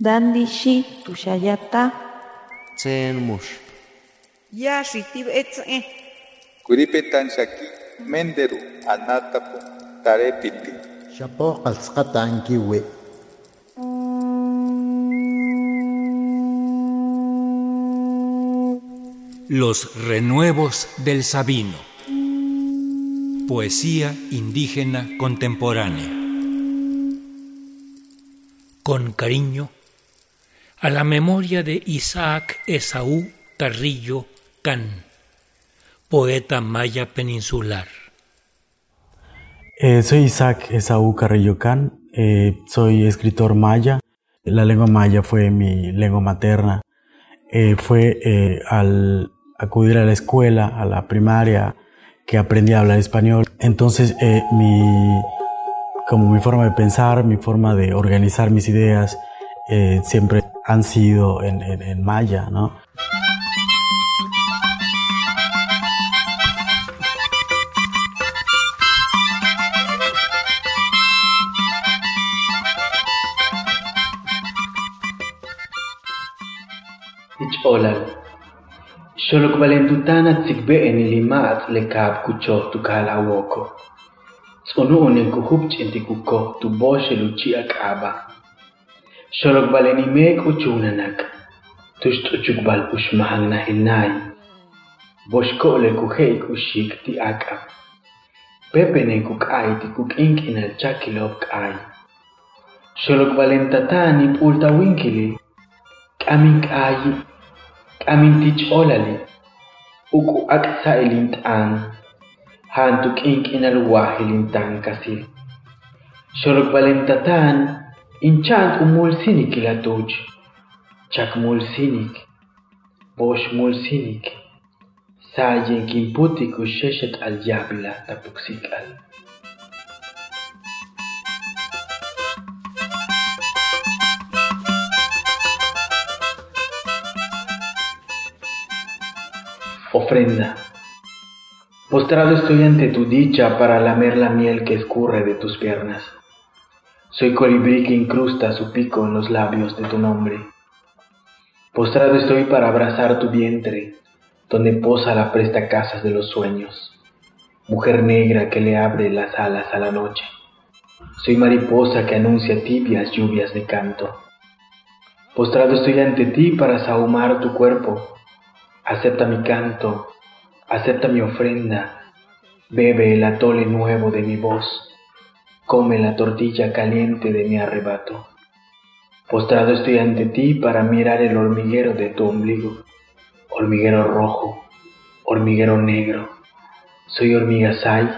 Dandishi tushayata. Tsen mush. Yashi tibetze. Kuripetan shaki menderu anatapu tarepiti. Shapo qalsqatan kiwi. Los renuevos del Sabino. Poesía indígena contemporánea. Con cariño, a la memoria de Isaac Esaú Carrillo Can, poeta maya peninsular. Eh, soy Isaac Esaú Carrillo Can, eh, soy escritor maya. La lengua maya fue mi lengua materna. Eh, fue al acudir a la escuela, a la primaria, que aprendí a hablar español. Entonces, mi, como mi forma de pensar, mi forma de organizar mis ideas, siempre han sido en, en, en maya, ¿no? Ich'olal. Xolok valentutana tzikbe'en ilimat lekab kucho tukal awoko. Tz'unu'unin kuhupch inti kuko tu boshe luchi ak'aba. Sorokbaleni meeq uchuunanak, tuxt'uchukbal uxmahannahinay, boxko'le kujey kuxik ti ak'a, pepene kuk'ay ti kuk'ink'inal chakilob k'ay. Xolokbalentatani p'ultawinkili, k'amin k'ayi, k'amin tich'olali, uk'u ak' sa'ilint'an, jan tuk'ink'inal wajilint'an kasil. Xolokbalentatan inchant umulsinik ilatuch. Chak mulsinik. Bosh mulsinik. Sayen kimputik usheshet al yabla tapuksikal. Ofrenda. Postrado estoy ante tu dicha para lamer la miel que escurre de tus piernas. Soy colibrí que incrusta su pico en los labios de tu nombre. Postrado estoy para abrazar tu vientre, donde posa la presta casas de los sueños. Mujer negra que le abre las alas a la noche. Soy mariposa que anuncia tibias lluvias de canto. Postrado estoy ante ti para sahumar tu cuerpo. Acepta mi canto, acepta mi ofrenda. Bebe el atole nuevo de mi voz. Come la tortilla caliente de mi arrebato. Postrado estoy ante ti para mirar el hormiguero de tu ombligo. Hormiguero rojo, hormiguero negro. Soy hormiga sai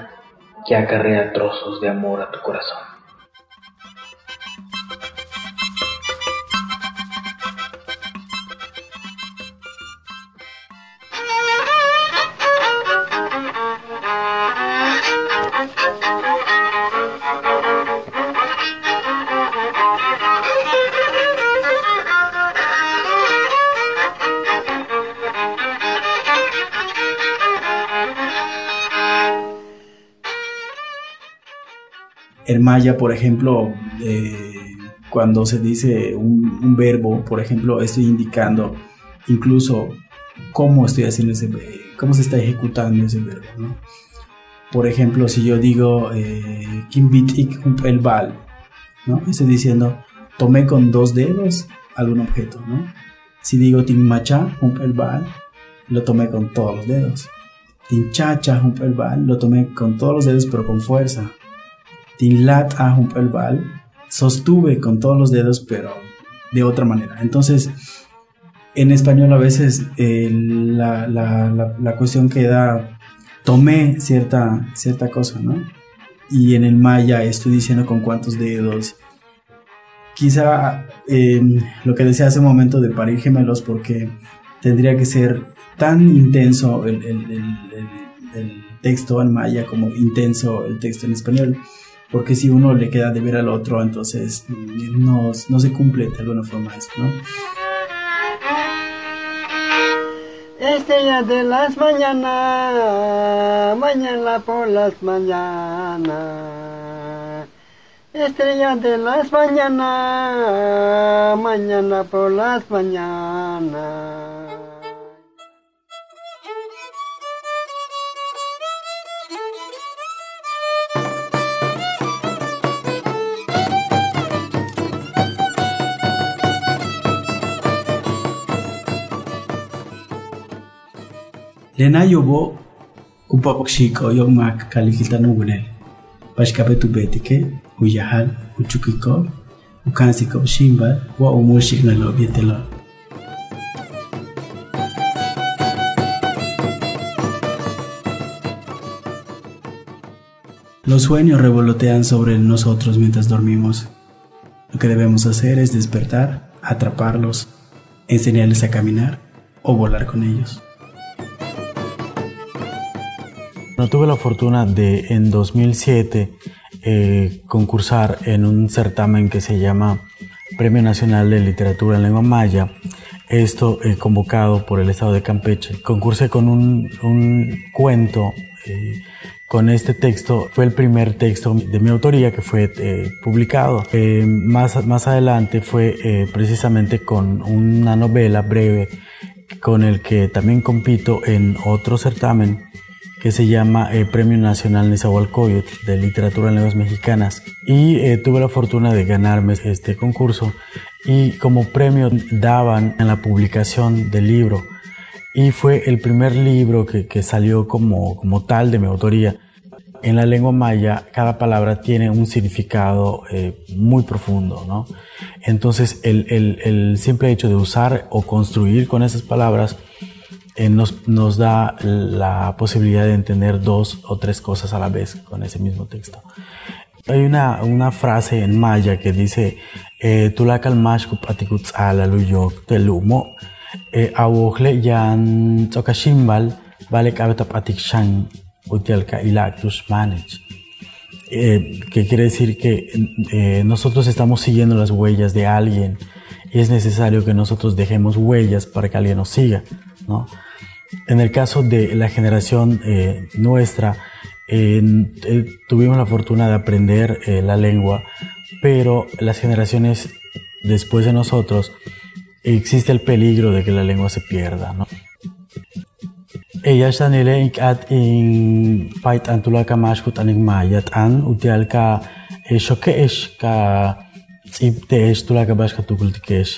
que acarrea trozos de amor a tu corazón. Maya, por ejemplo, eh, cuando se dice un, verbo, por ejemplo, estoy indicando incluso cómo estoy haciendo ese cómo se está ejecutando ese verbo. Por ejemplo, si yo digo Kimbit ik el bal, ¿no? Estoy diciendo tomé con dos dedos algún objeto, ¿no? Si digo Tinmacha el bal, lo tomé con todos los dedos. Tinchacha el bal, lo tomé con todos los dedos pero con fuerza. Tinlat a el bal, sostuve con todos los dedos, pero de otra manera. Entonces, en español a veces eh, la, la, la, cuestión queda, tomé cierta, cierta cosa, ¿no? Y en el maya estoy diciendo con cuántos dedos. Quizá eh, lo que decía hace un momento de parir gemelos, porque tendría que ser tan intenso el, el, el texto en maya como intenso el texto en español porque si uno le queda de ver al otro, entonces no, no se cumple de alguna forma eso, ¿no? Estrella de las mañanas, mañana por las mañanas. Estrella de las mañanas, mañana por las mañanas. Lena yobo kupapak shiko yung mak kalikita nugunel. Pashkape uyahal, uchukiko, ukansiko shimba, wa umushi na lobietelo. Los sueños revolotean sobre nosotros mientras dormimos. Lo que debemos hacer es despertar, atraparlos, enseñarles a caminar o volar con ellos. No tuve la fortuna de en 2007 eh, concursar en un certamen que se llama Premio Nacional de Literatura en Lengua Maya. Esto eh, convocado por el Estado de Campeche. Concursé con un, un cuento. Eh, con este texto fue el primer texto de mi autoría que fue eh, publicado. Más, más adelante fue precisamente con una novela breve con el que también compito en otro certamen que se llama eh, Premio Nacional Nezahualcóyotl de Literatura en Lenguas Mexicanas y eh, tuve la fortuna de ganarme este concurso y como premio daban en la publicación del libro y fue el primer libro que, que salió como, como tal de mi autoría. En la lengua maya cada palabra tiene un significado eh, muy profundo, ¿no? Entonces el, el, el simple hecho de usar o construir con esas palabras eh, nos, nos da la posibilidad de entender dos o tres cosas a la vez con ese mismo texto. Hay una, una frase en maya que dice, tulakal mashkup atikuts ala luyok telumo, awojle yan tsokashimbal, vale kabetap atikshan utialka ilactus manage. Eh, que quiere decir que eh, nosotros estamos siguiendo las huellas de alguien es necesario que nosotros dejemos huellas para que alguien nos siga. En el caso de la generación eh, nuestra, eh, tuvimos la fortuna de aprender eh, la lengua, pero las generaciones después de nosotros existe el peligro de que la lengua se pierda. ¿no? At in pait an tsibtesh tulaka bashka tukultikesh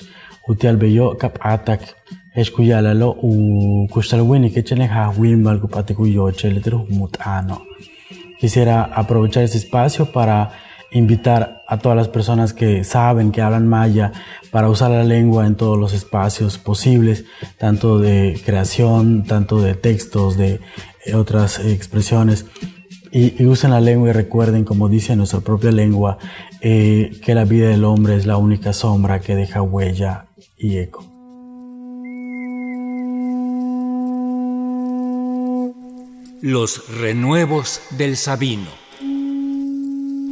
utial beyo kap atak escuyalalo u kustalwini que chene ha wimbal kupate kuyoche le mutano. Quisiera aprovechar este espacio para invitar a todas las personas que saben que hablan maya para usar la lengua en todos los espacios posibles, tanto de creación, tanto de textos, de otras expresiones. Y, y usen la lengua y recuerden, como dice nuestra propia lengua, eh, que la vida del hombre es la única sombra que deja huella y eco. Los renuevos del Sabino.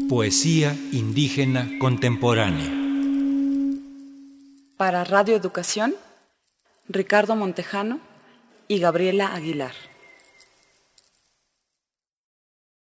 Poesía indígena contemporánea. Para Radio Educación, Ricardo Montejano y Gabriela Aguilar.